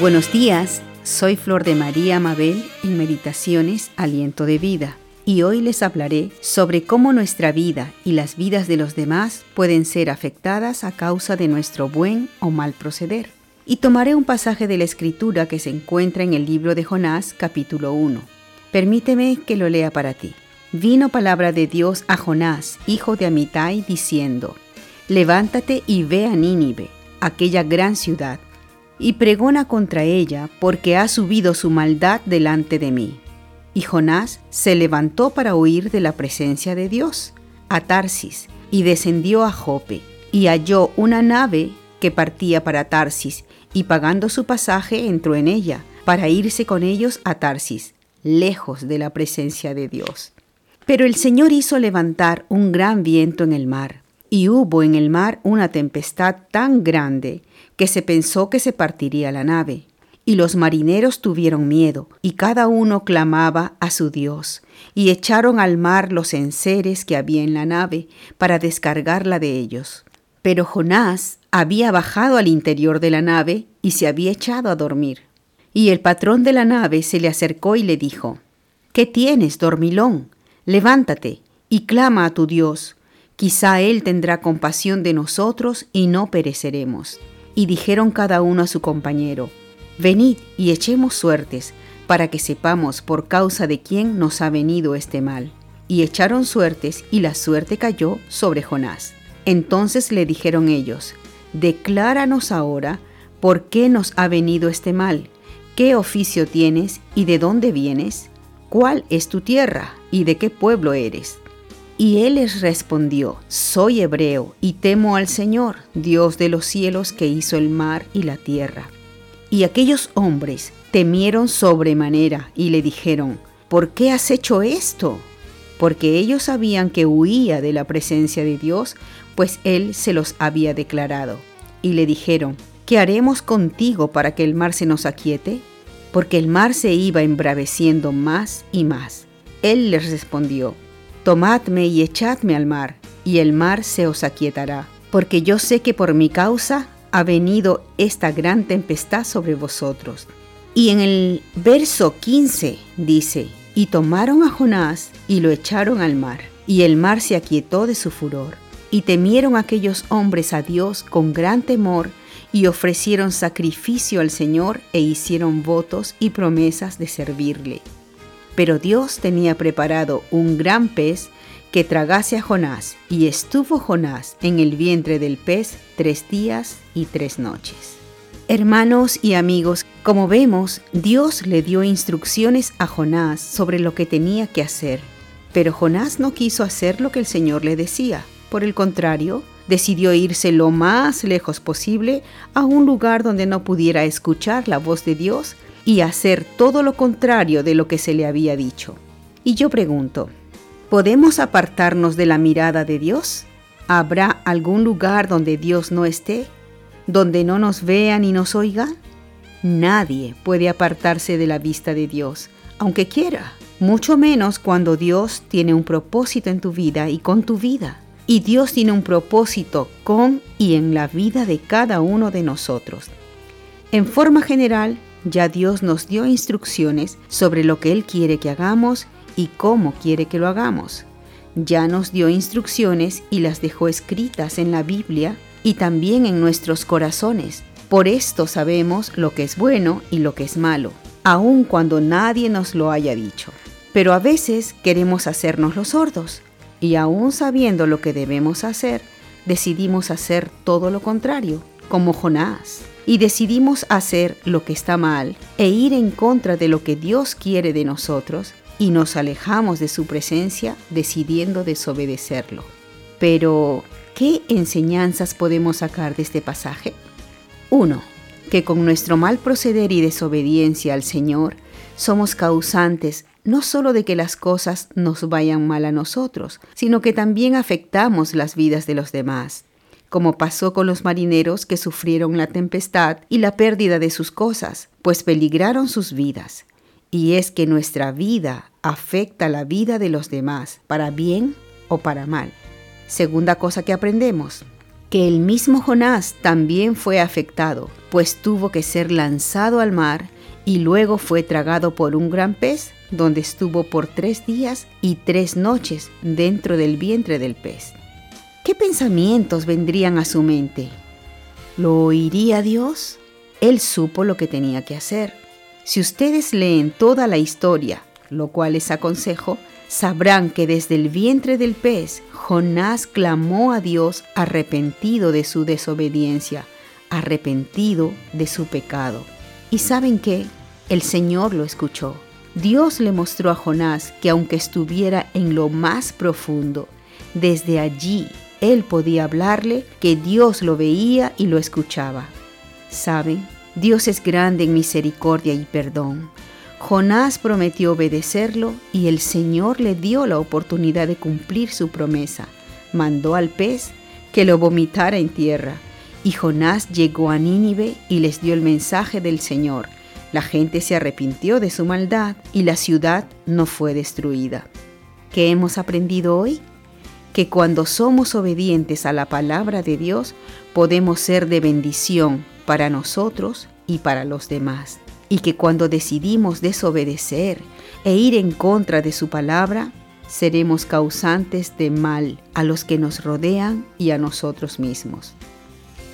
Buenos días, soy Flor de María Mabel en Meditaciones Aliento de Vida y hoy les hablaré sobre cómo nuestra vida y las vidas de los demás pueden ser afectadas a causa de nuestro buen o mal proceder. Y tomaré un pasaje de la Escritura que se encuentra en el libro de Jonás capítulo 1. Permíteme que lo lea para ti. Vino palabra de Dios a Jonás, hijo de Amitai, diciendo, Levántate y ve a Nínive, aquella gran ciudad y pregona contra ella, porque ha subido su maldad delante de mí. Y Jonás se levantó para huir de la presencia de Dios, a Tarsis, y descendió a Jope, y halló una nave que partía para Tarsis, y pagando su pasaje entró en ella, para irse con ellos a Tarsis, lejos de la presencia de Dios. Pero el Señor hizo levantar un gran viento en el mar, y hubo en el mar una tempestad tan grande que se pensó que se partiría la nave. Y los marineros tuvieron miedo, y cada uno clamaba a su Dios, y echaron al mar los enseres que había en la nave para descargarla de ellos. Pero Jonás había bajado al interior de la nave y se había echado a dormir. Y el patrón de la nave se le acercó y le dijo, ¿Qué tienes, dormilón? Levántate y clama a tu Dios, Quizá Él tendrá compasión de nosotros y no pereceremos. Y dijeron cada uno a su compañero, Venid y echemos suertes, para que sepamos por causa de quién nos ha venido este mal. Y echaron suertes, y la suerte cayó sobre Jonás. Entonces le dijeron ellos, Decláranos ahora por qué nos ha venido este mal, qué oficio tienes y de dónde vienes, cuál es tu tierra y de qué pueblo eres. Y él les respondió, Soy hebreo y temo al Señor, Dios de los cielos que hizo el mar y la tierra. Y aquellos hombres temieron sobremanera y le dijeron, ¿por qué has hecho esto? Porque ellos sabían que huía de la presencia de Dios, pues él se los había declarado. Y le dijeron, ¿qué haremos contigo para que el mar se nos aquiete? Porque el mar se iba embraveciendo más y más. Él les respondió, Tomadme y echadme al mar, y el mar se os aquietará, porque yo sé que por mi causa ha venido esta gran tempestad sobre vosotros. Y en el verso 15 dice, y tomaron a Jonás y lo echaron al mar, y el mar se aquietó de su furor. Y temieron aquellos hombres a Dios con gran temor, y ofrecieron sacrificio al Señor e hicieron votos y promesas de servirle. Pero Dios tenía preparado un gran pez que tragase a Jonás, y estuvo Jonás en el vientre del pez tres días y tres noches. Hermanos y amigos, como vemos, Dios le dio instrucciones a Jonás sobre lo que tenía que hacer, pero Jonás no quiso hacer lo que el Señor le decía. Por el contrario, decidió irse lo más lejos posible a un lugar donde no pudiera escuchar la voz de Dios y hacer todo lo contrario de lo que se le había dicho. Y yo pregunto, ¿podemos apartarnos de la mirada de Dios? ¿Habrá algún lugar donde Dios no esté? ¿Donde no nos vea ni nos oiga? Nadie puede apartarse de la vista de Dios, aunque quiera, mucho menos cuando Dios tiene un propósito en tu vida y con tu vida. Y Dios tiene un propósito con y en la vida de cada uno de nosotros. En forma general, ya Dios nos dio instrucciones sobre lo que Él quiere que hagamos y cómo quiere que lo hagamos. Ya nos dio instrucciones y las dejó escritas en la Biblia y también en nuestros corazones. Por esto sabemos lo que es bueno y lo que es malo, aun cuando nadie nos lo haya dicho. Pero a veces queremos hacernos los sordos y aun sabiendo lo que debemos hacer, decidimos hacer todo lo contrario, como Jonás y decidimos hacer lo que está mal e ir en contra de lo que Dios quiere de nosotros y nos alejamos de su presencia decidiendo desobedecerlo. Pero, ¿qué enseñanzas podemos sacar de este pasaje? 1. Que con nuestro mal proceder y desobediencia al Señor somos causantes no solo de que las cosas nos vayan mal a nosotros, sino que también afectamos las vidas de los demás como pasó con los marineros que sufrieron la tempestad y la pérdida de sus cosas, pues peligraron sus vidas. Y es que nuestra vida afecta la vida de los demás, para bien o para mal. Segunda cosa que aprendemos, que el mismo Jonás también fue afectado, pues tuvo que ser lanzado al mar y luego fue tragado por un gran pez, donde estuvo por tres días y tres noches dentro del vientre del pez. ¿Qué pensamientos vendrían a su mente? ¿Lo oiría Dios? Él supo lo que tenía que hacer. Si ustedes leen toda la historia, lo cual les aconsejo, sabrán que desde el vientre del pez Jonás clamó a Dios arrepentido de su desobediencia, arrepentido de su pecado. ¿Y saben qué? El Señor lo escuchó. Dios le mostró a Jonás que aunque estuviera en lo más profundo, desde allí él podía hablarle, que Dios lo veía y lo escuchaba. ¿Saben? Dios es grande en misericordia y perdón. Jonás prometió obedecerlo y el Señor le dio la oportunidad de cumplir su promesa. Mandó al pez que lo vomitara en tierra. Y Jonás llegó a Nínive y les dio el mensaje del Señor. La gente se arrepintió de su maldad y la ciudad no fue destruida. ¿Qué hemos aprendido hoy? Que cuando somos obedientes a la palabra de Dios, podemos ser de bendición para nosotros y para los demás. Y que cuando decidimos desobedecer e ir en contra de su palabra, seremos causantes de mal a los que nos rodean y a nosotros mismos.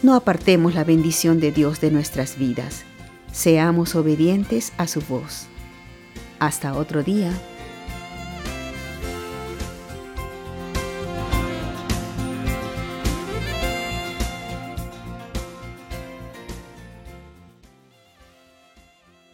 No apartemos la bendición de Dios de nuestras vidas Seamos obedientes a su voz. Hasta otro día.